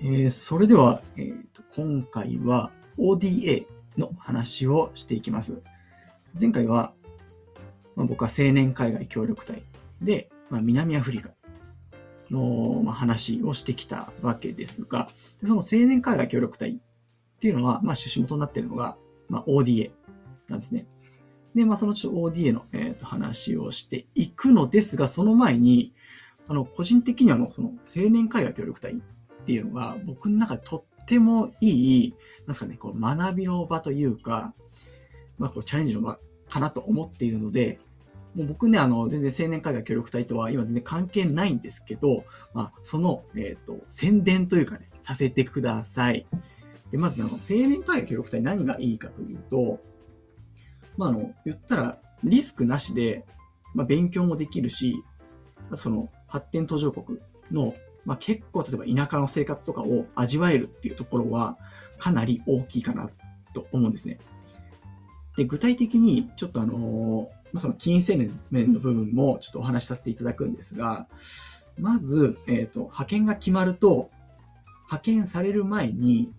えー、それでは、えーと、今回は ODA の話をしていきます。前回は、まあ、僕は青年海外協力隊で、まあ、南アフリカの、まあ、話をしてきたわけですが、その青年海外協力隊っていうのは、まあ、趣旨元になっているのが、まあ、ODA なんですね。で、まあ、そのちょっと ODA の、えー、と話をしていくのですが、その前に、あの、個人的にはの、その青年海外協力隊っていうのが、僕の中でとってもいい、なんすかね、こう学びの場というか、まあ、こうチャレンジの場かなと思っているので、もう僕ね、あの、全然青年海外協力隊とは今全然関係ないんですけど、まあ、その、えっ、ー、と、宣伝というかね、させてください。で、まず、あの、青年海外協力隊何がいいかというと、まあ、あの、言ったら、リスクなしで、まあ、勉強もできるし、その、発展途上国の、まあ、結構、例えば田舎の生活とかを味わえるっていうところは、かなり大きいかなと思うんですね。で、具体的に、ちょっとあのまあ、その金銭面の部分もちょっとお話しさせていただくんですが、まず、えっ、ー、と、派遣が決まると、派遣される前に、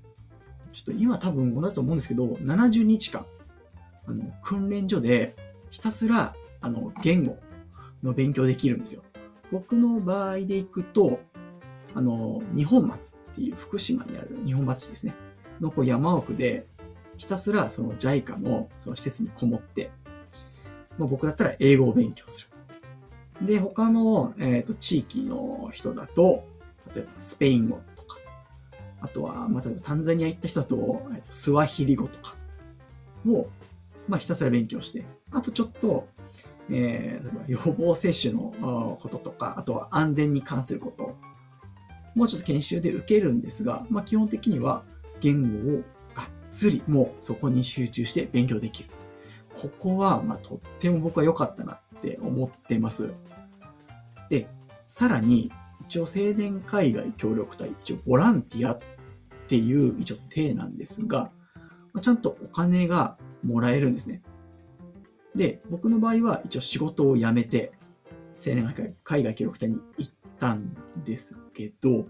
ちょっと今多分同じと思うんですけど、70日間、あの、訓練所でひたすら、あの、言語の勉強できるんですよ。僕の場合でいくと、あの、日本松っていう福島にある日本松市ですね。のこう山奥で、ひたすらその JICA のその施設にこもって、まあ、僕だったら英語を勉強する。で、他の、えーと、地域の人だと、例えばスペイン語とか、あとは、まあ、タンザニア行った人だと、えーとスワヒリ語とかを、まあ、ひたすら勉強して、あとちょっと、えー、予防接種のこととか、あとは安全に関すること、もうちょっと研修で受けるんですが、まあ、基本的には言語をがっつりもうそこに集中して勉強できる。ここは、まあ、とっても僕は良かったなって思ってます。で、さらに、一応青年海外協力隊、一応ボランティアっていう一応体なんですが、まちゃんとお金がもらえるんですね。で、僕の場合は一応仕事を辞めて、青年海外協力隊に行ったんですけど、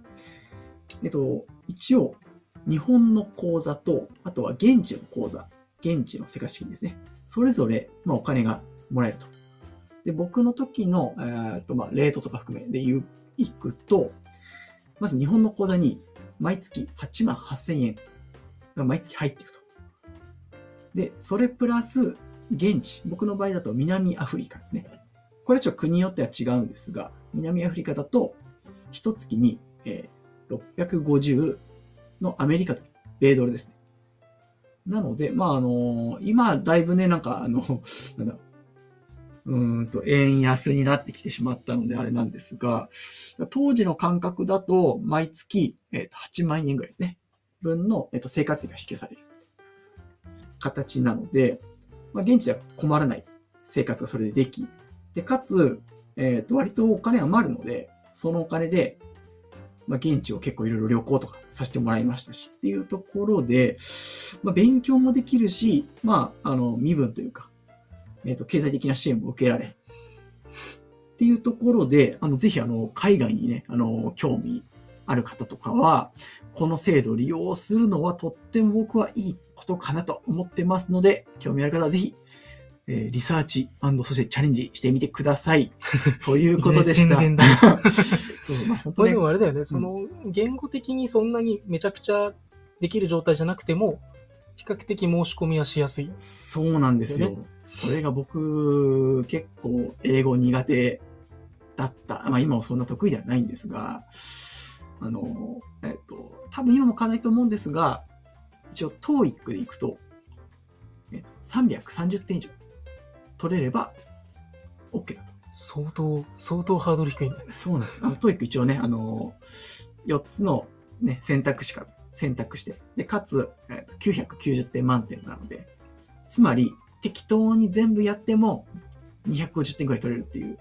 えっと、一応、日本の講座と、あとは現地の講座、現地の世界資金ですね。それぞれ、まあ、お金がもらえると。で、僕の時の、えー、っと、まあ、レートとか含めで言う、いくと、まず日本の口座に毎月8万8000円が毎月入っていくと。で、それプラス、現地、僕の場合だと南アフリカですね。これちょっと国によっては違うんですが、南アフリカだと、一月に、えー、650のアメリカと米ドルですね。なので、まあ、あの、今、だいぶね、なんか、あの、なんだ、うんと、円安になってきてしまったのであれなんですが、当時の感覚だと、毎月、えっ、と、8万円ぐらいですね。分の、えっ、と、生活費が支給される。形なので、まあ、現地では困らない生活がそれででき、で、かつ、えっ、と、割とお金余るので、そのお金で、まあ、現地を結構いろいろ旅行とかさせてもらいましたし、っていうところで、まあ、勉強もできるし、まあ、あの、身分というか、えっ、ー、と、経済的な支援も受けられ、っていうところで、あの、ぜひ、あの、海外にね、あの、興味ある方とかは、この制度を利用するのはとっても僕はいいことかなと思ってますので、興味ある方はぜひえー、リサーチそしてチャレンジしてみてください。ということでした。宣伝だ。そう、まあ、本当に。でもあれだよね、その、言語的にそんなにめちゃくちゃできる状態じゃなくても、比較的申し込みはしやすい。そうなんですよ。それが僕、結構英語苦手だった。まあ今もそんな得意ではないんですが、あの、えっと、多分今も変わんないと思うんですが、一応 TOEIC でいくと、えっと、330点以上取れれば OK だと。相当、相当ハードル低いんだね。そうなんです。あの、 TOEIC 一応ね、あのー、4つのね、選択肢から選択して、で、かつ、えー、990点満点なので、つまり、適当に全部やっても、250点くらい取れるっていう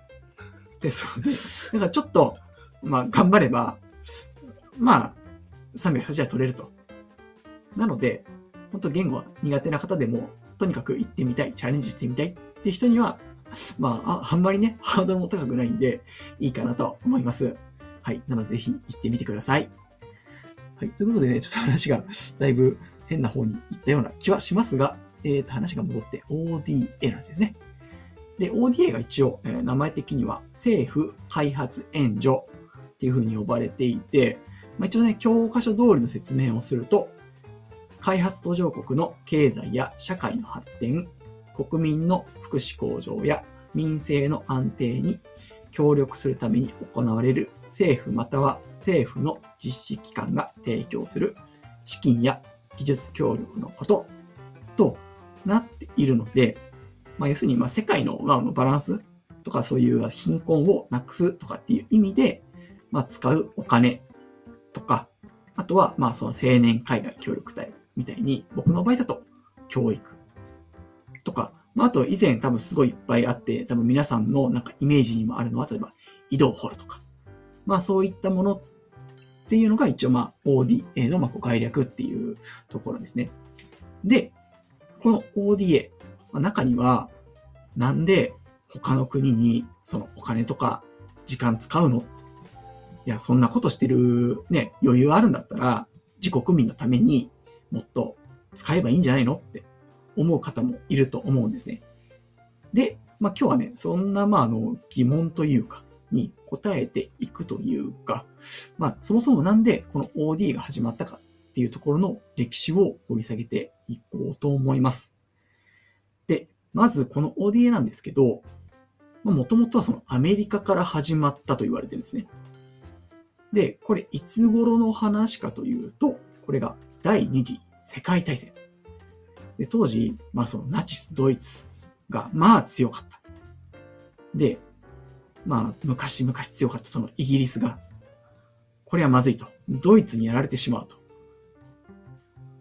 テストで、だからちょっと、まあ、頑張れば、まあ、380は取れると。なので、本当言語は苦手な方でも、とにかく行ってみたい、チャレンジしてみたいっていう人には、まあ、あんまりね、ハードルも高くないんで、いいかなと思います。はい。なので、ぜひ行ってみてください。はい。ということでね、ちょっと話がだいぶ変な方に行ったような気はしますが、えー、と話が戻って ODA の話ですね。で、ODA が一応、えー、名前的には政府開発援助っていう風に呼ばれていて、まあ、一応ね、教科書通りの説明をすると、開発途上国の経済や社会の発展、国民の福祉向上や民政の安定に協力するために行われる政府または政府の実施機関が提供する資金や技術協力のこととなっているので、まあ、要するにま世界のまバランスとかそういう貧困をなくすとかっていう意味で、ま使うお金とか、あとはまあその青年海外協力隊みたいに僕の場合だと教育。とか、まあ、あと以前多分すごいいっぱいあって、多分皆さんのなんかイメージにもあるのは、例えば井戸を掘るとか、まあそういったものっていうのが一応まあ ODA のまあ概略っていうところですね。で、この ODA、まあ、中にはなんで他の国にそのお金とか時間使うの？いや、そんなことしてるね、余裕あるんだったら自国民のためにもっと使えばいいんじゃないのって思う方もいると思うんですね。で、まあ今日はね、そんなまああの疑問というか、に答えていくというか、まあそもそもなんでこの OD が始まったかっていうところの歴史を掘り下げていこうと思います。で、まずこの ODA なんですけど、もともとはそのアメリカから始まったと言われてるんですね。で、これいつ頃の話かというと、これが第二次世界大戦。で、当時、まあそのナチスドイツがまあ強かった。で、まあ昔々強かったそのイギリスが、これはまずいと。ドイツにやられてしまうと。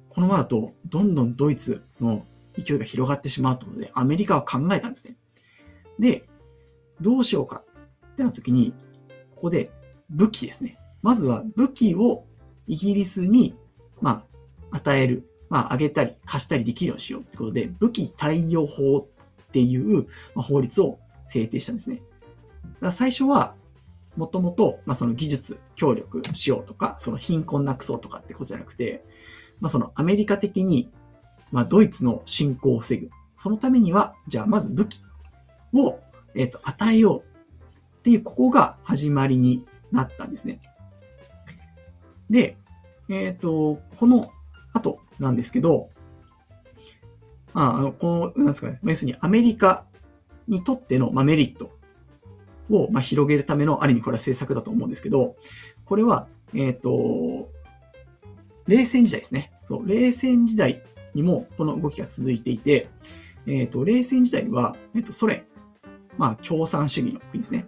このままだと、どんどんドイツの勢いが広がってしまうということで、アメリカは考えたんですね。で、どうしようかってなった時に、ここで武器ですね。まずは武器をイギリスに、まあ、与える。まあ、あげたり貸したりできるようにしようってことで、武器貸与法っていう法律を制定したんですね。だから最初は、もともと、まあ、その技術協力しようとか、その貧困なくそうとかってことじゃなくて、まあ、そのアメリカ的に、まあ、ドイツの侵攻を防ぐ。そのためには、じゃあまず武器を、えっ、ー、と、与えようっていう、ここが始まりになったんですね。で、えっ、ー、と、この後なんですけど、まあ、あの、この、なんですかね、要するにアメリカにとっての、まあ、メリットを、まあ、広げるための、ある意味これは政策だと思うんですけど、これは、えっ、ー、と、冷戦時代ですね。そう、冷戦時代にもこの動きが続いていて、えっ、ー、と、冷戦時代は、えっ、と、ソ連、まあ、共産主義の国ですね。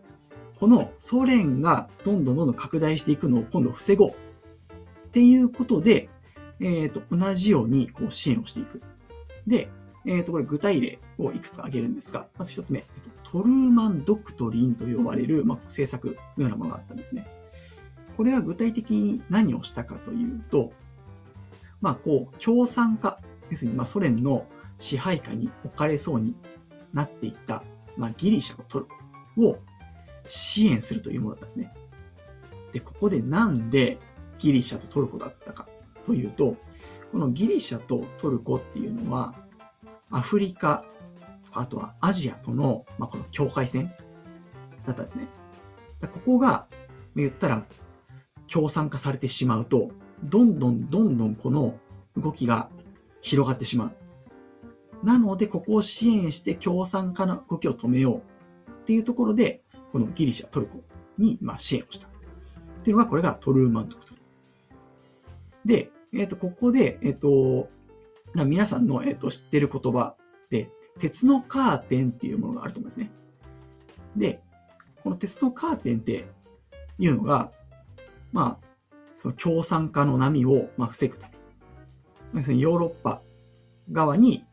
このソ連がどんどんどんどん拡大していくのを今度防ごうっていうことで、えっ、ー、と、同じようにこう支援をしていく。で、えっ、ー、と、これ具体例をいくつか挙げるんですが、まず一つ目、えーと、トルーマンドクトリンと呼ばれる、まあ、政策のようなものがあったんですね。これは具体的に何をしたかというと、まあ、こう、共産化、要するに、まあ、ソ連の支配下に置かれそうになっていた、まあ、ギリシャとトルコを支援するというものだったんですね。で、ここでなんでギリシャとトルコだったかというと、このギリシャとトルコっていうのは、アフリカとか、あとはアジアとの、まあ、この境界線だったんですね。ここが、言ったら、共産化されてしまうと、どんどんどんどんこの動きが広がってしまう。なので、ここを支援して共産化の動きを止めようっていうところで、このギリシャ、トルコにまあ支援をした。っていうのが、これがトルーマンドクトリン。で、えっ、ー、と、ここで、えっ、ー、と、皆さんの、えっ、ー、と、知ってる言葉で、鉄のカーテンっていうものがあると思うんですね。で、この鉄のカーテンっていうのが、まあ、その共産化の波を、まあ、防ぐため。要するにヨーロッパ側に、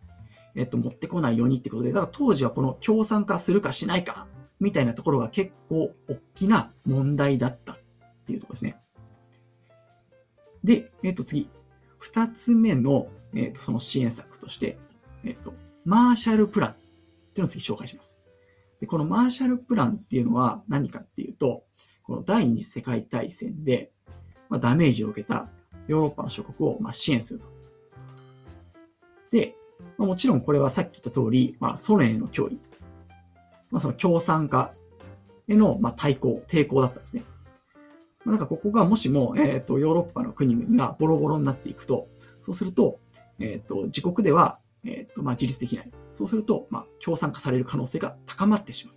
えっと、持ってこないようにってことで、だから当時はこの共産化するかしないか、みたいなところが結構大きな問題だったっていうところですね。で、えっ、と、次。二つ目の、えっ、と、その支援策として、えっ、と、マーシャルプランっていうのを次紹介します。で、このマーシャルプランっていうのは何かっていうと、この第二次世界大戦で、まあ、ダメージを受けたヨーロッパの諸国をまあ支援すると。で、まあ、もちろんこれはさっき言った通り、まあ、ソ連への脅威、まあ、その共産化へのまあ対抗、抵抗だったんですね。なんかここがもしも、えっ、ー、と、ヨーロッパの国々がボロボロになっていくと、そうすると、えっ、ー、と、自国では、えっ、ー、と、まあ、自立できない。そうすると、まあ、共産化される可能性が高まってしまう。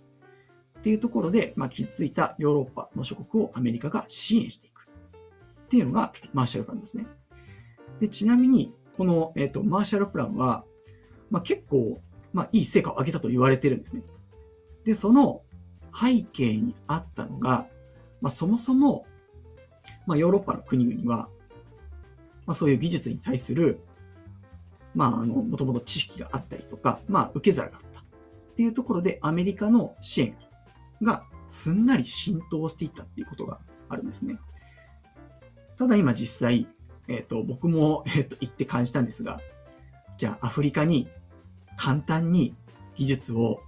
っていうところで、まあ、傷ついたヨーロッパの諸国をアメリカが支援していく。っていうのがマーシャルプランですね。で、ちなみに、この、えっ、と、マーシャルプランは、まあ、結構、まあ、いい成果を上げたと言われてるんですね。で、その背景にあったのが、まあ、そもそも、まあ、ヨーロッパの国々は、まあ、そういう技術に対する、まあ、あの、もともと知識があったりとか、まあ、受け皿があった。っていうところで、アメリカの支援がすんなり浸透していったっていうことがあるんですね。ただ今実際、えっ、ー、と、僕も、えっ、ー、と、行って感じたんですが、じゃあアフリカに簡単に技術を、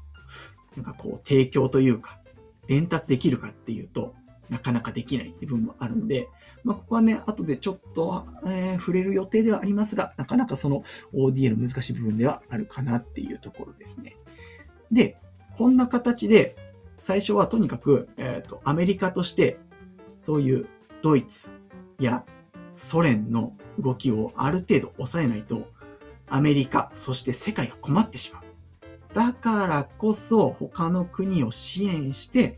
なんかこう、提供というか、伝達できるかっていうと、なかなかできないって部分もあるんで、まあ、ここはね、後でちょっと、えー、触れる予定ではありますが、なかなかその ODA の難しい部分ではあるかなっていうところですね。で、こんな形で、最初はとにかく、えっ、ー、と、アメリカとして、そういうドイツやソ連の動きをある程度抑えないと、アメリカ、そして世界が困ってしまう。だからこそ他の国を支援して、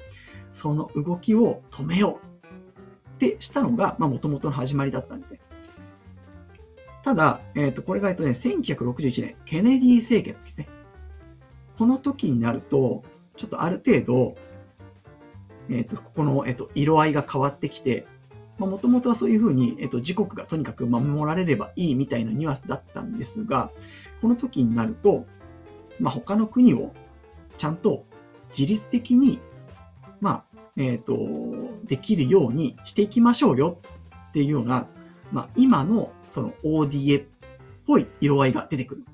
その動きを止めようってしたのが、まあ元々の始まりだったんですね。ただ、えっ、ー、と、これがえっとね、1961年、ケネディ政権ですね。この時になると、ちょっとある程度、えっ、ー、と、ここの、えっ、ー、と、色合いが変わってきて、まあもともとはそういうふうに、えっ、と、自国がとにかく守られればいいみたいなニュアンスだったんですが、この時になると、まあ、他の国をちゃんと自律的に、まあ、えっ、と、できるようにしていきましょうよっていうような、まあ、今のその ODA っぽい色合いが出てくる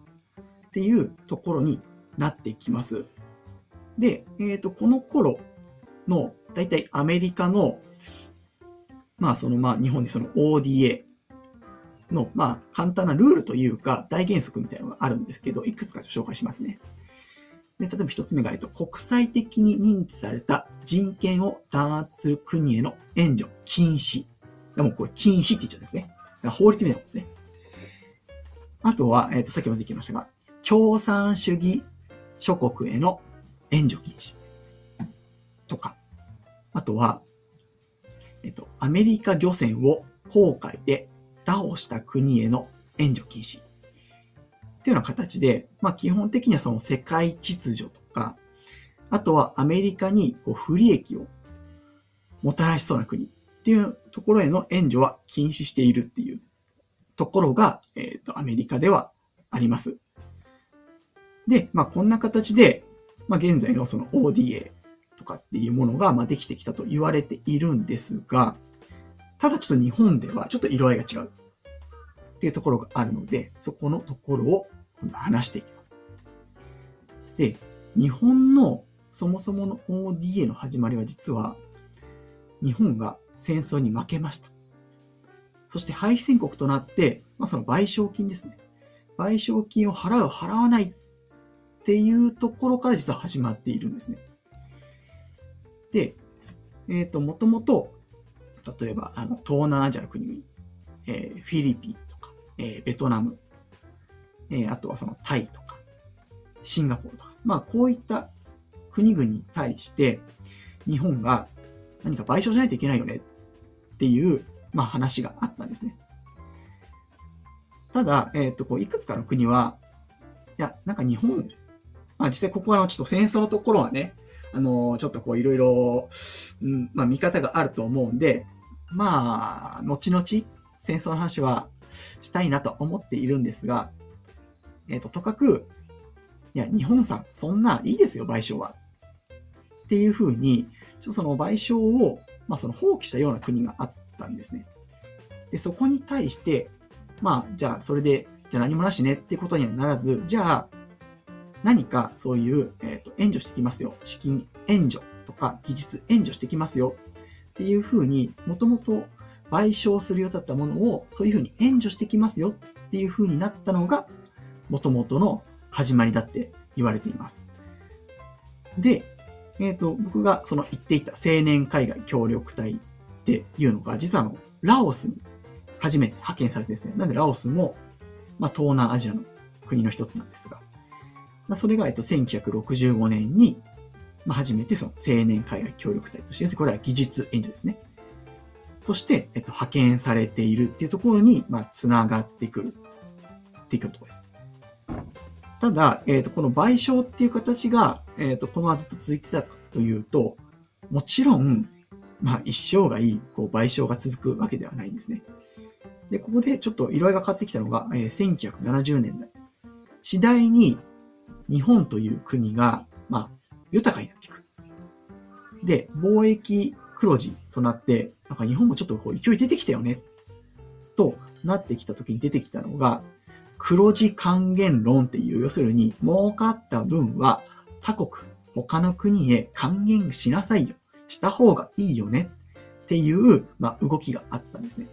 っていうところになってきます。で、えっ、ー、と、この頃の、だいたいアメリカの、まあ、その、まあ、日本でその ODA の、まあ、簡単なルールというか、大原則みたいなのがあるんですけど、いくつか紹介しますね。で、例えば一つ目が、えっと、国際的に認知された人権を弾圧する国への援助禁止。でもこれ禁止って言っちゃうんですね。法律みたいなことですね。あとは、えっ、と、さっきもできましたが、共産主義諸国への援助禁止とか、あとは、えっと、アメリカ漁船を航海で打倒した国への援助禁止っていうような形で、まあ基本的にはその世界秩序とか、あとはアメリカにこう不利益をもたらしそうな国っていうところへの援助は禁止しているっていうところが、えっ、ー、と、アメリカではあります。で、まあこんな形で、まあ、現在のその ODA とかっていうものが、まできてきたと言われているんですが、ただちょっと日本ではちょっと色合いが違うっていうところがあるので、そこのところを今度話していきます。で、日本のそもそもの ODA の始まりは実は、日本が戦争に負けました。そして敗戦国となって、まあ、その賠償金ですね。賠償金を払う、払わないっていうところから実は始まっているんですね。で、えっ、ー、と、もともと、例えば、あの、東南アジアの国々、えー、フィリピン、えー、ベトナム、えー、あとはそのタイとか、シンガポールとか、まあ、こういった国々に対して、日本が何か賠償しないといけないよね。っていう、まあ、話があったんですね。ただ、えっ、ー、と、こう、いくつかの国は、いや、なんか日本まあ実際ここはちょっと戦争のところはね、あの、ちょっとこういろいろ、まあ見方があると思うんで、まあ、後々戦争の話はしたいなと思っているんですが、えっ、ー、と、とかく、いや、日本さん、そんないいですよ、賠償は。っていうふうに、ちょその賠償を、まあその放棄したような国があったんですね。で、そこに対して、まあ、じゃあそれで、じゃあ何もなしねってことにはならず、じゃあ、何かそういう、えーと、援助してきますよ。資金援助とか技術援助してきますよ。っていうふうに、もともと賠償する予定だったものを、そういうふうに援助してきますよっていうふうになったのが、元々の始まりだって言われています。で、えっ、ー、と、僕がその言っていた青年海外協力隊っていうのが、実はあの、ラオスに初めて派遣されてですね。なんでラオスも、まあ、東南アジアの国の一つなんですが、それが、えっと、1965年に、まあ、初めてその青年海外協力隊として、これは技術援助ですね。として、えっと、派遣されているっていうところに、まあ、つながってくるっていうころです。ただ、えっ、と、この賠償っていう形が、えっ、と、このままずっと続いてたというと、もちろん、まあ、一生涯、こう、賠償が続くわけではないんですね。で、ここでちょっと色合いが変わってきたのが、えー、1970年代。次第に、日本という国が、まあ、豊かになっていく。で、貿易黒字となって、なんか日本もちょっとこう勢い出てきたよね、となってきた時に出てきたのが、黒字還元論っていう、要するに、儲かった分は他国、他の国へ還元しなさいよ。した方がいいよね。っていう、まあ、動きがあったんですね。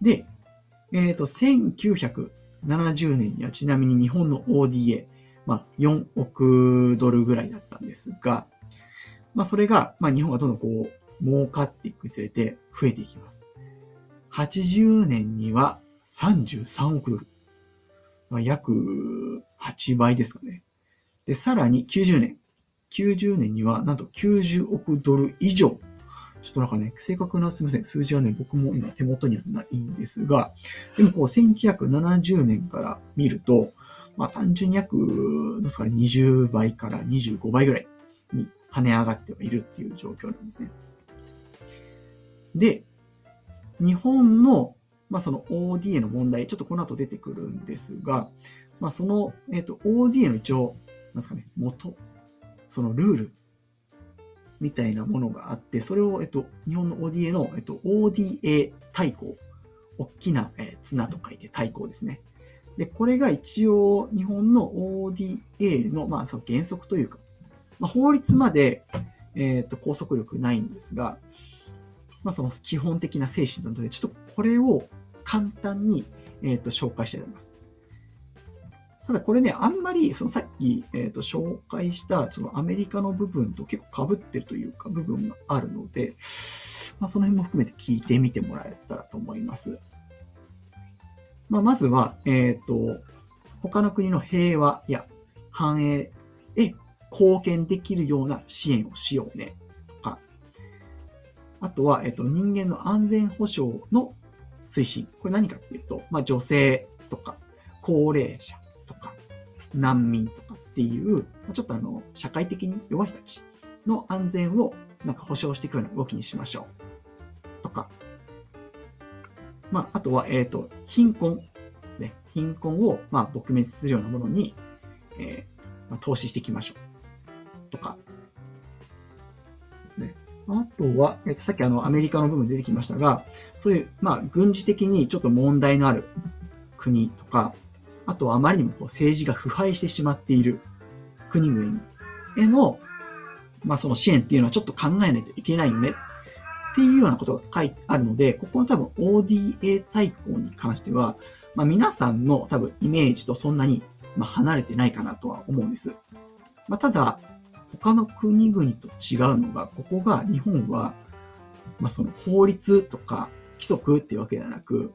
で、えっ、ー、と、1970年にはちなみに日本の ODA、まあ、4億ドルぐらいだったんですが、まあ、それが、まあ、日本がどんどんこう、儲かっていくにつれて増えていきます。80年には33億ドル。まあ、約8倍ですかね。で、さらに90年。90年にはなんと90億ドル以上。ちょっとなんかね、正確なすみません。数字はね、僕も今手元にはないんですが、でもこう1970年から見ると、まあ単純に約、どうですかね、20倍から25倍ぐらい跳ね上がってはいるっていう状況なんですね。で、日本の、まあその ODA の問題、ちょっとこの後出てくるんですが、まあその、えっ、ー、と、ODA の一応、なんですかね、元、そのルールみたいなものがあって、それを、えっと、日本の ODA の、えっと、ODA 対抗。大きな、えー、綱と書いて対抗ですね。で、これが一応、日本の ODA の、まあ、その原則というか、まあ、法律まで、えっ、ー、と、拘束力ないんですが、まあ、その基本的な精神なので、ちょっとこれを簡単に、えっ、ー、と、紹介したいと思います。ただこれね、あんまり、そのさっき、えっ、ー、と、紹介した、そのアメリカの部分と結構被ってるというか、部分があるので、まあ、その辺も含めて聞いてみてもらえたらと思います。まあ、まずは、えっ、ー、と、他の国の平和や繁栄へ貢献できるような支援をしようね、とか、あとは、えっ、と、人間の安全保障の推進。これ何かっていうと、まあ、女性とか、高齢者、とか、難民とかっていう、ちょっとあの、社会的に弱い人たちの安全をなんか保障していくような動きにしましょう。とか、まあ、あとは、えっ、と、貧困ですね。貧困を、まあ、撲滅するようなものに、えー、まあ、投資していきましょう。とか、ね。あとは、えっ、と、さっきあの、アメリカの部分出てきましたが、そういう、まあ、軍事的にちょっと問題のある国とか、あとはあまりにもこう政治が腐敗してしまっている国々への、まあその支援っていうのはちょっと考えないといけないよねっていうようなことが書いてあるので、ここの多分 ODA 対抗に関しては、まあ皆さんの多分イメージとそんなにま離れてないかなとは思うんです。まあただ、他の国々と違うのが、ここが日本は、まあその法律とか規則っていうわけではなく、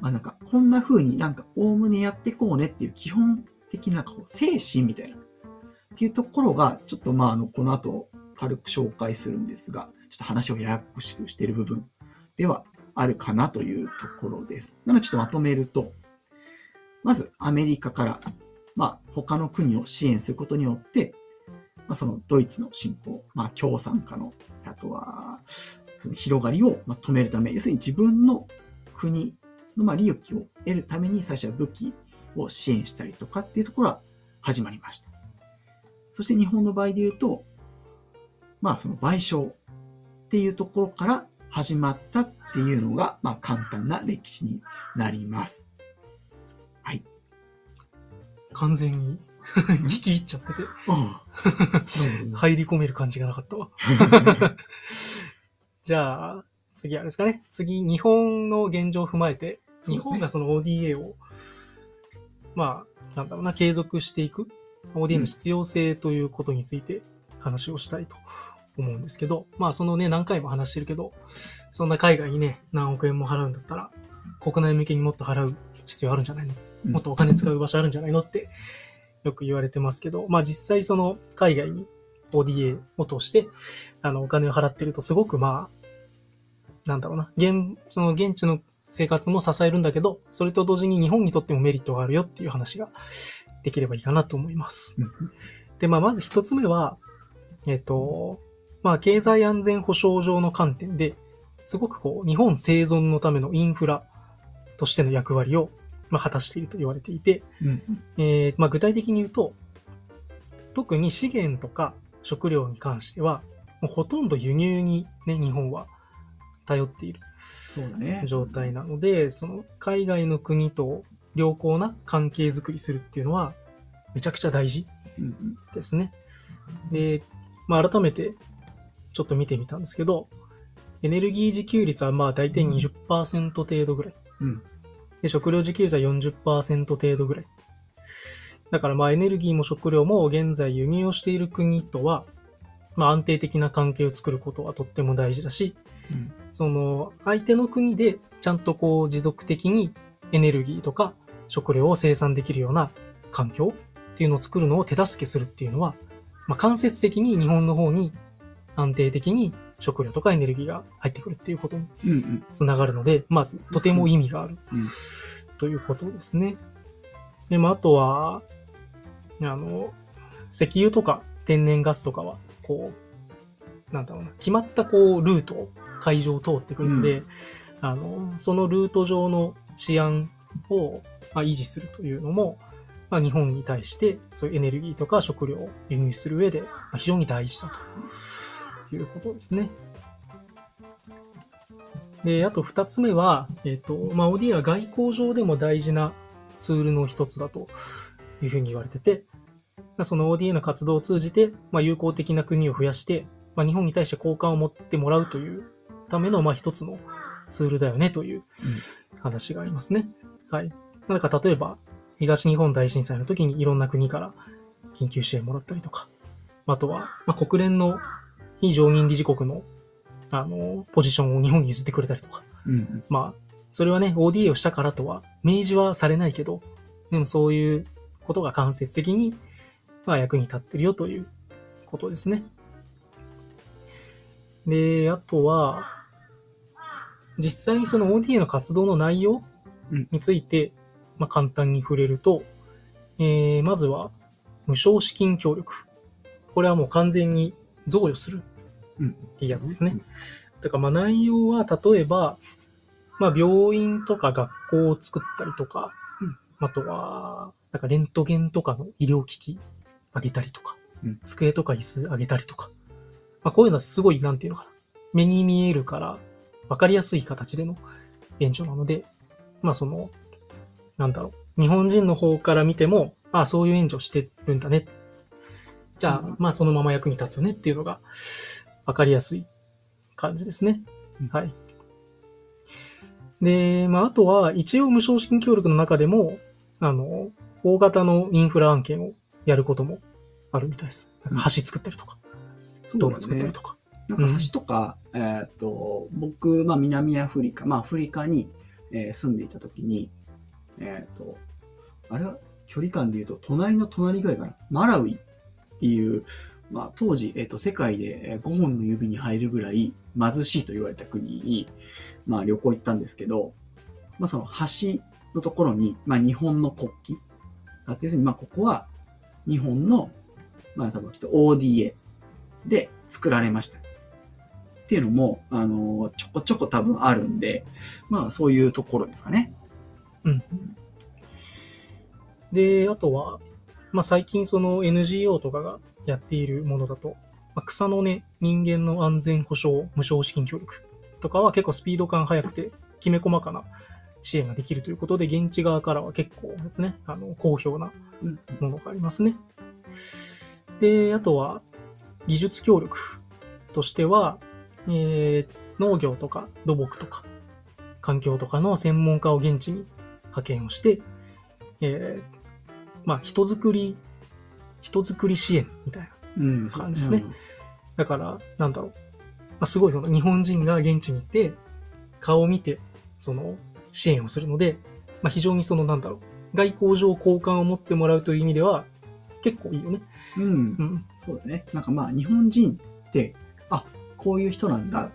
まあなんか、こんな風になんか、おおむねやっていこうねっていう基本的な、こう、精神みたいな、っていうところが、ちょっとまあ、あの、この後、軽く紹介するんですが、ちょっと話をややこしくしている部分ではあるかなというところです。なので、ちょっとまとめると、まず、アメリカから、まあ、他の国を支援することによって、まあ、そのドイツの侵攻、まあ、共産化の、あとは、その広がりを止めるため、要するに自分の国の、まあ、利益を得るために最初は武器を支援したりとかっていうところは始まりました。そして日本の場合で言うと、まあその賠償っていうところから始まったっていうのが、まあ簡単な歴史になります。はい。完全に 聞き入っちゃってて。入り込める感じがなかった。わ。じゃあ、次あれですかね。次、日本の現状を踏まえて、日本がその ODA を、まあ、なんだろうな、継続していく、ODA の必要性ということについて話をしたいと思うんですけど、まあ、そのね、何回も話してるけど、そんな海外にね、何億円も払うんだったら、国内向けにもっと払う必要あるんじゃないの？うん。もっとお金使う場所あるんじゃないの？ってよく言われてますけど、まあ実際その海外に ODA を通して、あのお金を払ってるとすごくまあ、なんだろうな、現、その現地の生活も支えるんだけど、それと同時に日本にとってもメリットがあるよっていう話ができればいいかなと思います。うんで、まあまず一つ目は、えっと、まあ経済安全保障上の観点で、すごくこう、日本生存のためのインフラとしての役割を、まあ、果たしていると言われていて、うんえーまあ、具体的に言うと、特に資源とか食料に関しては、もうほとんど輸入にね、日本は頼っている。状態なので、その海外の国と良好な関係づくりするっていうのは、めちゃくちゃ大事うんうんですね。で、まあ、改めてちょっと見てみたんですけど、エネルギー自給率はまあ大体20%程度ぐらい。うんで、食料自給率は40%程度ぐらい。だからまあエネルギーも食料も現在輸入をしている国とは、まあ安定的な関係を作ることはとっても大事だし、うんその相手の国でちゃんとこう持続的にエネルギーとか食料を生産できるような環境っていうのを作るのを手助けするっていうのは、まあ間接的に日本の方に安定的に食料とかエネルギーが入ってくるっていうことにうんうん。つながるので、まあとても意味がある。うん。ということですね。で、まああとは、あの、石油とか天然ガスとかは、こう、なんだろうな、決まったこう、ルートを海上を通ってくるので、うあの、そのルート上の治安を、まあ、維持するというのも、まあ、日本に対して、そういうエネルギーとか食料を輸入する上で、まあ、非常に大事だということですね。で、あと二つ目は、えっ、と、まあ、OD は外交上でも大事なツールの一つだというふうに言われてて、その ODA の活動を通じて、まあ、友好的な国を増やして、まあ、日本に対して好感を持ってもらうというための、まあ、一つのツールだよねという話がありますね。はい。なんか例えば、東日本大震災の時にいろんな国から緊急支援もらったりとか、あとは、まあ、国連の非常任理事国の、あの、ポジションを日本に譲ってくれたりとか、うんうんまあ、それはね、ODA をしたからとは、明示はされないけど、でもそういうことが間接的に、まあ役に立ってるよということですね。で、あとは、実際にその ODA の活動の内容うんについて、まあ簡単に触れると、えー、まずは、無償資金協力。これはもう完全に贈与するうんっていうやつですね。だからまあ内容は例えば、まあ病院とか学校を作ったりとか、うんあとは、なんかレントゲンとかの医療機器あげたりとか、うん机とか椅子あげたりとか、まあこういうのはすごいなんていうのかな。目に見えるから分かりやすい形での援助なので、まあその、なんだろう。日本人の方から見ても、ああ、そういう援助してるんだね。じゃあ、うんまあそのまま役に立つよねっていうのが分かりやすい感じですね。うんはい。で、まああとは一応無償資金協力の中でも、あの、大型のインフラ案件をやることもあるみたいです。うん橋作ったりとか、そうだ道路作ったねりとか。なんか橋とか、えっ、と、僕、まあ南アフリカ、まあアフリカに、えー住んでいた時に、えっ、と、あれは距離感で言うと、隣の隣ぐらいかな。マラウイっていう、まあ当時、えっ、と、世界で5本の指に入るぐらい貧しいと言われた国に、まあ旅行行ったんですけど、まあその橋のところに、まあ日本の国旗があって、要するにまあここは日本の、まあ多分きっと ODA で作られました。っていうのも、あの、ちょこちょこ多分あるんで、まあそういうところですかね。うん。で、あとは、まあ、最近その NGO とかがやっているものだと、まあ、草の根人間の安全保障無償資金協力とかは結構スピード感速くてきめ細かな支援ができるということで、現地側からは結構ですね、あの、好評なうん。ものがありますね。で、あとは、技術協力としては、えー農業とか土木とか環境とかの専門家を現地に派遣をして、えーまあ人づくり、人づくり支援みたいな。うん。感じですねだから、なんだろう。まあ、すごいその日本人が現地に行って、顔を見て、その支援をするので、まあ、非常にそのなんだろう。外交上好感を持ってもらうという意味では、結構いいよね。うん。うんうん。そうだね。なんかまあ、日本人って、あ、こういう人なんだっ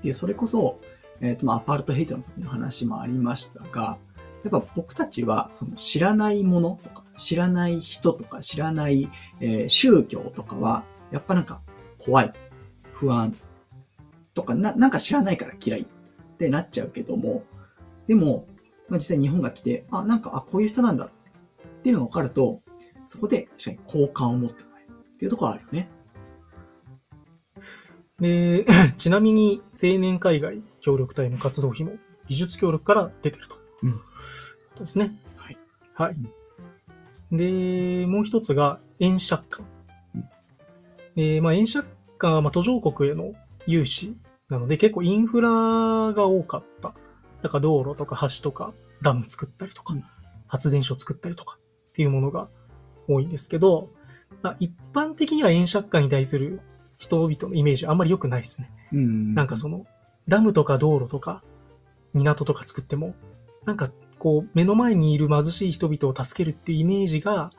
ていう、それこそ、えっ、と、まあ、アパルトヘイトの時の話もありましたが、やっぱ僕たちは、その知らないものとか、知らない人とか、知らない、えー宗教とかは、やっぱなんか怖い、不安とか、な、なんか知らないから嫌いってなっちゃうけども、でも、まあ、実際日本が来て、あ、なんか、あ、こういう人なんだっていうのが分かると、そこで確かに好感を持ってもらえるっていうところはあるよね。で、ちなみに青年海外協力隊の活動費も技術協力から出てると。うんことですね。はい。はい。で、もう一つが、円借款うん。で、まあ、円借款は、まあ、途上国への融資なので、結構インフラが多かった。だから道路とか橋とかダム作ったりとか、うん発電所作ったりとかっていうものが多いんですけど、まあ、一般的には円借款に対する人々のイメージあんまり良くないですね。うんなんかその、ダムとか道路とか、港とか作っても、なんかこう、目の前にいる貧しい人々を助けるっていうイメージが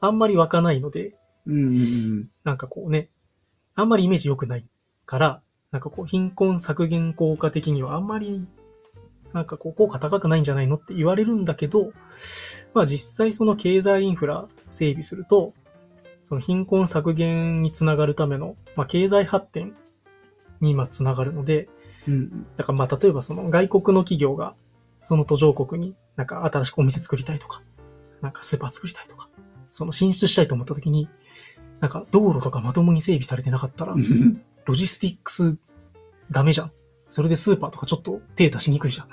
あんまり湧かないので、うんうんうん。なんかこうね、あんまりイメージ良くないから、なんかこう、貧困削減効果的にはあんまり、なんかこう、効果高くないんじゃないのって言われるんだけど、まあ実際その経済インフラ整備すると、その貧困削減につながるための、まあ経済発展に今つながるので、うんだからまあ例えばその外国の企業がその途上国になんか新しくお店作りたいとか、なんかスーパー作りたいとか、その進出したいと思った時に、なんか道路とかまともに整備されてなかったらう、ん。ロジスティックスダメじゃん。それでスーパーとかちょっと手出しにくいじゃん。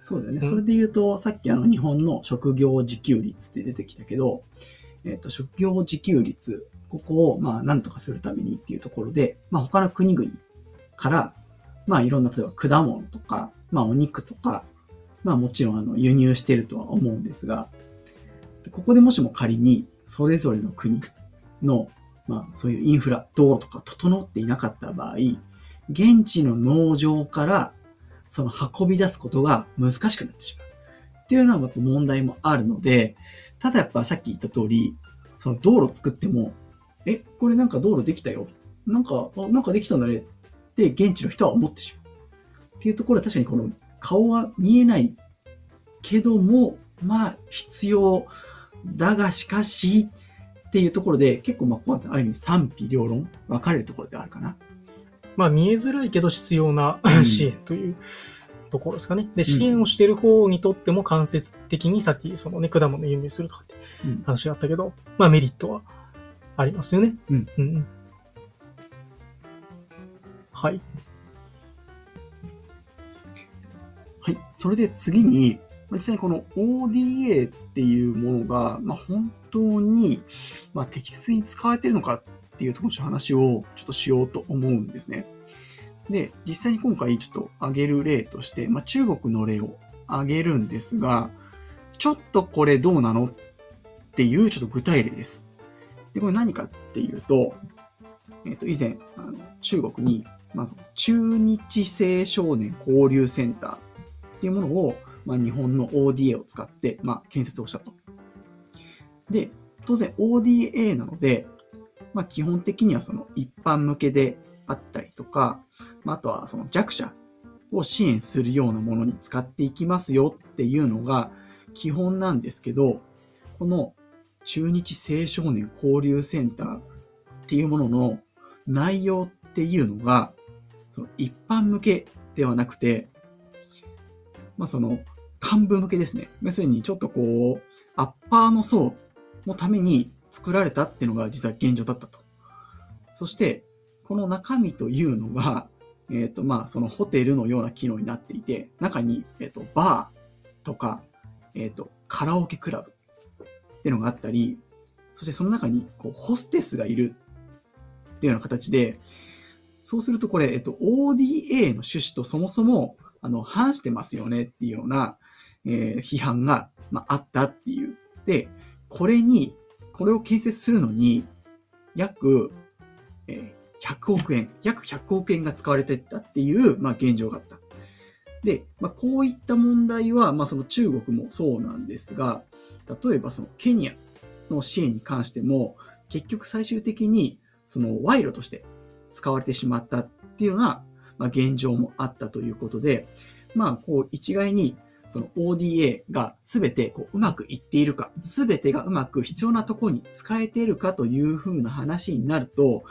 そうだよね。うんそれで言うと、さっきあの日本の職業自給率って出てきたけど、えっ、と、職業自給率、ここをまあなんとかするためにっていうところで、まあ他の国々から、まあいろんな、例えば果物とか、まあお肉とか、まあもちろんあの輸入してるとは思うんですが、ここでもしも仮にそれぞれの国の、まあそういうインフラ、道路とか整っていなかった場合、現地の農場からその運び出すことが難しくなってしまう。っていうのはやっぱ問題もあるので、ただやっぱさっき言った通り、その道路作っても、え、これなんか道路できたよ。なんか、なんかできたんだね。って現地の人は思ってしまう。っていうところは確かにこの顔は見えないけども、まあ必要だがしかしっていうところで結構まあここはある意味賛否両論分かれるところであるかな。まあ見えづらいけど必要なうん支援というところですかね。で、支援をしている方にとっても間接的にさっきそのね、果物輸入するとかってうん話があったけど、まあメリットはありますよね。うん。うん。はい。はい。それで次に、まあ実際にこの ODA っていうものが、まあ、本当に、まあ、適切に使われているのかっていうところの話をちょっとしようと思うんですね。で、実際に今回ちょっと挙げる例として、まあ、中国の例を挙げるんですが、ちょっとこれどうなのっていうちょっと具体例です。で、これ何かっていうと、えっ、と、以前、あの中国に、まあ、中日青少年交流センターっていうものを、まあ、日本の ODA を使って、まあ、建設をしたと。で、当然 ODA なので、まあ、基本的にはその一般向けであったりとか、まあ、あとはその弱者を支援するようなものに使っていきますよっていうのが基本なんですけど、この中日青少年交流センターっていうものの内容っていうのが、その一般向けではなくて、まあその幹部向けですね。要するにちょっとこう、アッパーの層のために作られたっていうのが実は現状だったと。そして、この中身というのが、えっ、と、まあ、そのホテルのような機能になっていて、中に、えっ、と、バーとか、えっ、と、カラオケクラブっていうのがあったり、そしてその中に、こう、ホステスがいるっていうような形で、そうするとこれ、えっと、ODA の趣旨とそもそも、あの、反してますよねっていうような、えー批判が、まあ、あったっていう。で、これに、これを建設するのに、約、えー100億円、約100億円が使われてったっていう、まあ、現状があった。で、まあ、こういった問題は、まあ、その中国もそうなんですが、例えばそのケニアの支援に関しても、結局最終的にその賄賂として使われてしまったっていうような、まあ、現状もあったということで、まあ、こう一概にその ODA が全てこううまくいっているか、全てがうまく必要なところに使えているかというふうな話になると、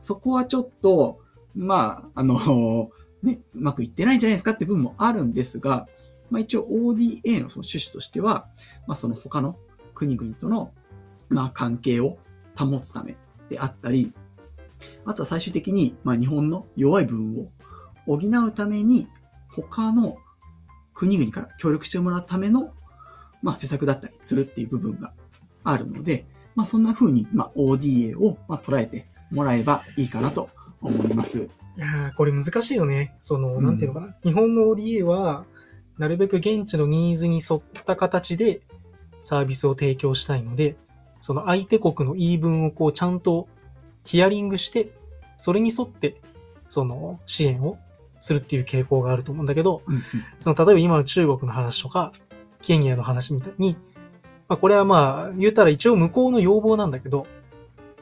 そこはちょっと、まあ、あの、ね、うまくいってないんじゃないですかって部分もあるんですが、まあ一応 ODA のその趣旨としては、まあその他の国々との、まあ関係を保つためであったり、あとは最終的に、まあ日本の弱い部分を補うために、他の国々から協力してもらうための、まあ施策だったりするっていう部分があるので、まあそんな風に、まあ ODA を、まあ、捉えてもらえばいいかなと思います。いやーこれ難しいよね。その、うんなんていうのかな。日本の ODA は、なるべく現地のニーズに沿った形でサービスを提供したいので、その相手国の言い分をこうちゃんとヒアリングして、それに沿って、その支援をするっていう傾向があると思うんだけど、うんうんその例えば今の中国の話とか、ケニアの話みたいに、まあこれはまあ言うたら一応向こうの要望なんだけど、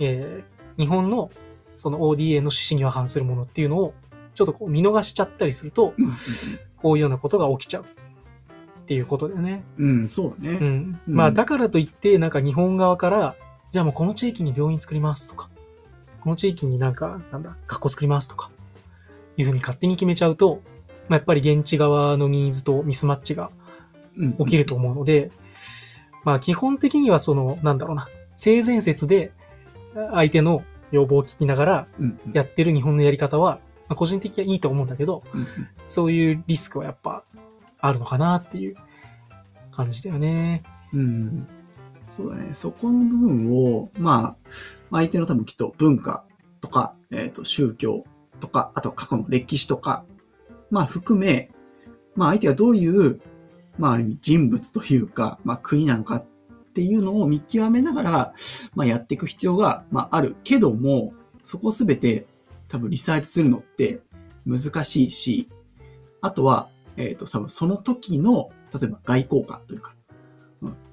えー日本のその ODA の趣旨には反するものっていうのをちょっとこう見逃しちゃったりすると、うんこういうようなことが起きちゃうっていうことだよね。うんうん、そうだね。うん。うんまあだからといって、なんか日本側から、じゃあもうこの地域に病院作りますとか、この地域になんか、なんだ、学校作りますとか、いうふうに勝手に決めちゃうと、まあやっぱり現地側のニーズとミスマッチがうん起きると思うので、まあ基本的にはその、なんだろうな、性善説で相手の要望を聞きながらやってる日本のやり方は、まあ個人的にはいいと思うんだけど、うんうんそういうリスクはやっぱあるのかなっていう感じだよね。うん。そうだね。そこの部分を、まあ、相手の多分きっと文化とか、えっ、と、宗教とか、あと過去の歴史とか、まあ含め、まあ相手がどういう、まあある意味人物というか、まあ国なのかっていうのを見極めながら、まあやっていく必要が、まああるけども、そこすべて多分リサーチするのって難しいし、あとは、えっ、と、多分その時の、例えば外交官というか、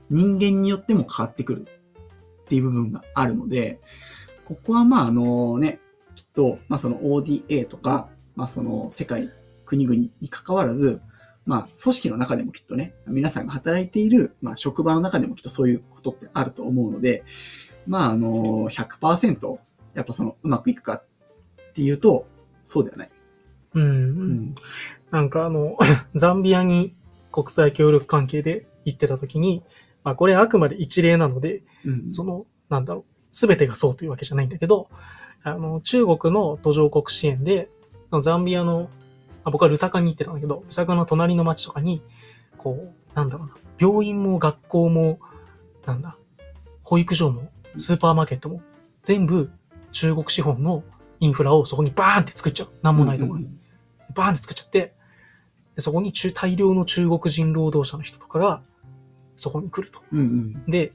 人間によっても変わってくるっていう部分があるので、ここはまああのね、と、まあその ODA とか、まあその世界、国々に関わらず、まあ組織の中でもきっとね、皆さんが働いている、まあ職場の中でもきっとそういうことってあると思うので、まああの、100%やっぱそのうまくいくかっていうと、そうではない。うん。うん。なんかあの、ザンビアに国際協力関係で行ってた時に、まあこれあくまで一例なので、うん。その、なんだろう、すべてがそうというわけじゃないんだけど、あの、中国の途上国支援で、ザンビアの、あ僕はルサカに行ってたんだけど、ルサカの隣の町とかに、こう、なんだろうな、病院も学校も、なんだ、保育所も、スーパーマーケットも、全部中国資本のインフラをそこにバーンって作っちゃう。なんもないところに。バーンって作っちゃって、でそこに中大量の中国人労働者の人とかが、そこに来ると。うんうん。で、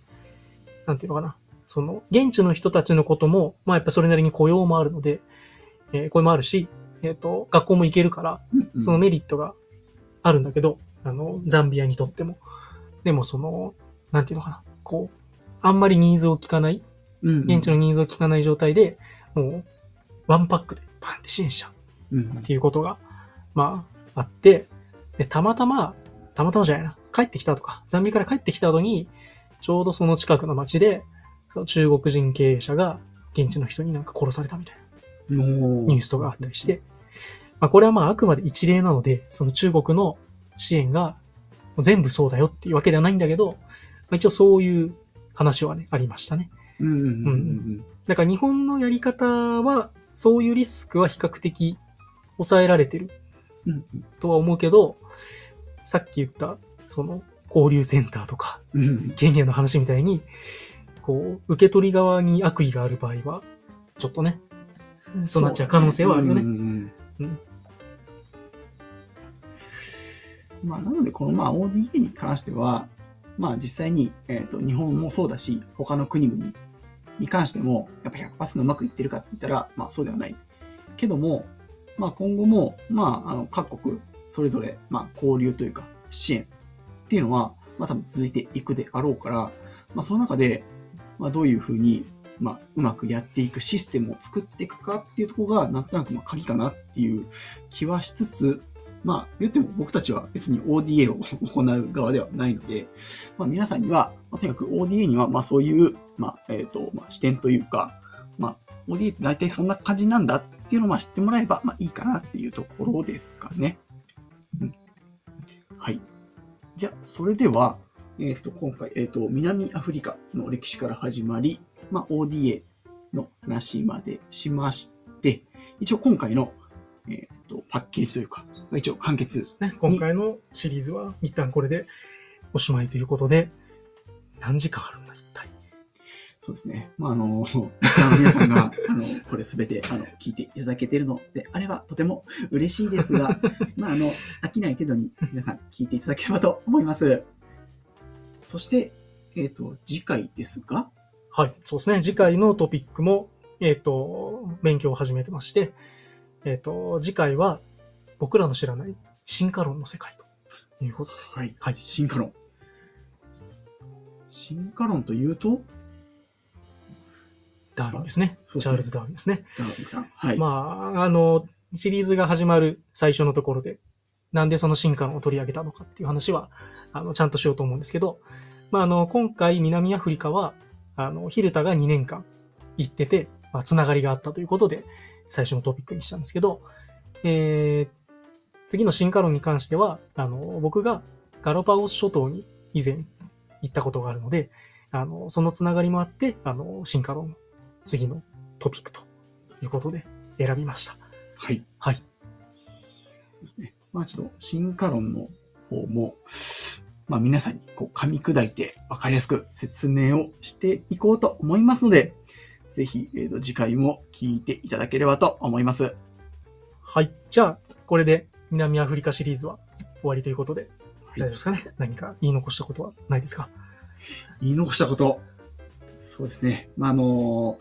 なんていうのかな。その、現地の人たちのことも、まあやっぱそれなりに雇用もあるので、えー、これもあるし、えっ、と、学校も行けるから。そのメリットがあるんだけど、あの、ザンビアにとっても。でもその、なんていうのかな。こう、あんまりニーズを聞かない、現地のニーズを聞かない状態で、もう、ワンパックでバンって支援しちゃう。っていうことが、まあ、あって、で、たまたま、たまたまじゃないな、帰ってきたとか、ザンビアから帰ってきた後に、ちょうどその近くの町で、中国人経営者が現地の人になんか殺されたみたいな。ニュースとかあったりして、まあ、これはまああくまで一例なので、その中国の支援が全部そうだよっていうわけではないんだけど、まあ、一応そういう話はね、ありましたね。うんうんうんうんだから日本のやり方は、そういうリスクは比較的抑えられてる。うんとは思うけど、さっき言った、その、交流センターとか、うんうん。ケニアの話みたいに、こう、受け取り側に悪意がある場合は、ちょっとね、となっちゃう可能性はあるよね。うんうんうんうんまあ、なので、このまあ ODA に関しては、まあ実際に、えっと日本もそうだし、他の国々に関しても、やっぱ100%うまくいってるかって言ったら、まあそうではない。けども、まあ今後も、まああの各国それぞれ、まあ交流というか支援っていうのは、まあ多分続いていくであろうから、まあその中で、まあどういうふうに、まあうまくやっていくシステムを作っていくかっていうとこが、なんとなくまあ鍵かなっていう気はしつつ、まあ、言っても僕たちは別に ODA を 行う側ではないので、まあ、皆さんには、まあ、とにかく ODA には、まあ、そういう、まあ、えっ、と、まあ、視点というか、まあ、ODA って大体そんな感じなんだっていうのをまあ知ってもらえば、まあ、いいかなっていうところですかね。うん。はい。じゃあ、それでは、えっ、と、今回、えっ、と、南アフリカの歴史から始まり、まあ、ODA の話までしまして、一応今回の、えっ、と、パッケージというか、一応完結です。ね、今回のシリーズは一旦これでおしまいということで、何時間あるんだ、一体？そうですね。まあ、あの皆さんが、あの、これすべて、あの、聞いていただけているのであれば、とても嬉しいですが、まあ、あの、飽きない程度に皆さん聞いていただければと思います。そして、えっ、と、次回ですが、はい、そうですね。次回のトピックも、えっ、と、勉強を始めてまして、えっ、と、次回は僕らの知らない進化論の世界ということで、はい。はい進化論。進化論というと、ダーウィンですね。チャールズ・ダーウィンですね。ダービーさん。はい。まあ、あの、シリーズが始まる最初のところで、なんでその進化論を取り上げたのかっていう話は、あの、ちゃんとしようと思うんですけど、まあ、あの、今回南アフリカは、あの、ヒルタが2年間行ってて、まあ、つながりがあったということで、最初のトピックにしたんですけど、えー、次の進化論に関しては、あの、僕がガロパゴス諸島に以前行ったことがあるので、あの、そのつながりもあって、あの、進化論の次のトピックということで選びました。はい。はい。ですね。まあちょっと進化論の方も、まあ皆さんにこう噛み砕いて分かりやすく説明をしていこうと思いますので、ぜひ、えーと次回も聞いていただければと思います。はい。じゃあ、これで南アフリカシリーズは終わりということで、はい大丈夫ですかね？何か言い残したことはないですか？言い残したこと。そうですね。まああのも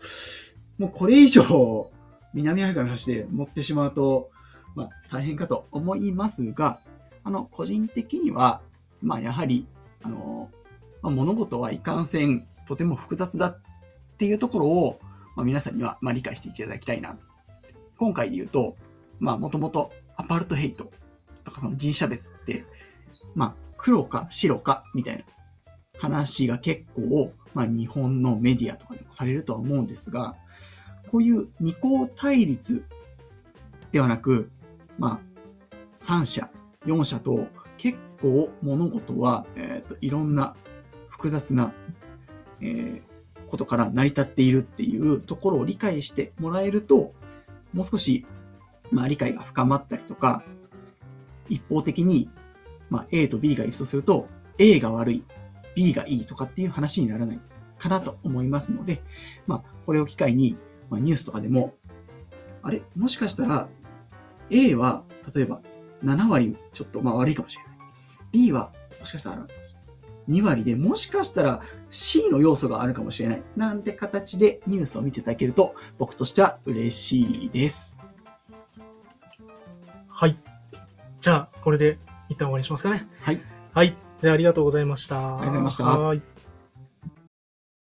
うこれ以上、南アフリカの話で持ってしまうと、まあ大変かと思いますが、あの、個人的には、まあやはり、あのまあ、物事はいかんせんとても複雑だっていうところを、まあ、皆さんには、まあ、理解していただきたいな。今回で言うと、まあもともとアパルトヘイトとかその人種差別って、まあ黒か白かみたいな話が結構、まあ日本のメディアとかでもされるとは思うんですが、こういう二項対立ではなく、まあ三者、四者と結構物事は、えっ、と、いろんな複雑な、えーことから成り立っているっていうところを理解してもらえると、もう少し、まあ理解が深まったりとか、一方的に、まあ A と B がいるとすると、A が悪い、B がいいとかっていう話にならないかなと思いますので、まあこれを機会に、まあ、ニュースとかでも、あれ？もしかしたら A は例えば7割ちょっとまあ悪いかもしれない。B はもしかしたら2割でもしかしたら C の要素があるかもしれない。なんて形でニュースを見ていただけると僕としては嬉しいです。はい。じゃあ、これで一旦終わりにしますかね。はい。はい。じゃあ、ありがとうございました。ありがとうございましたはい。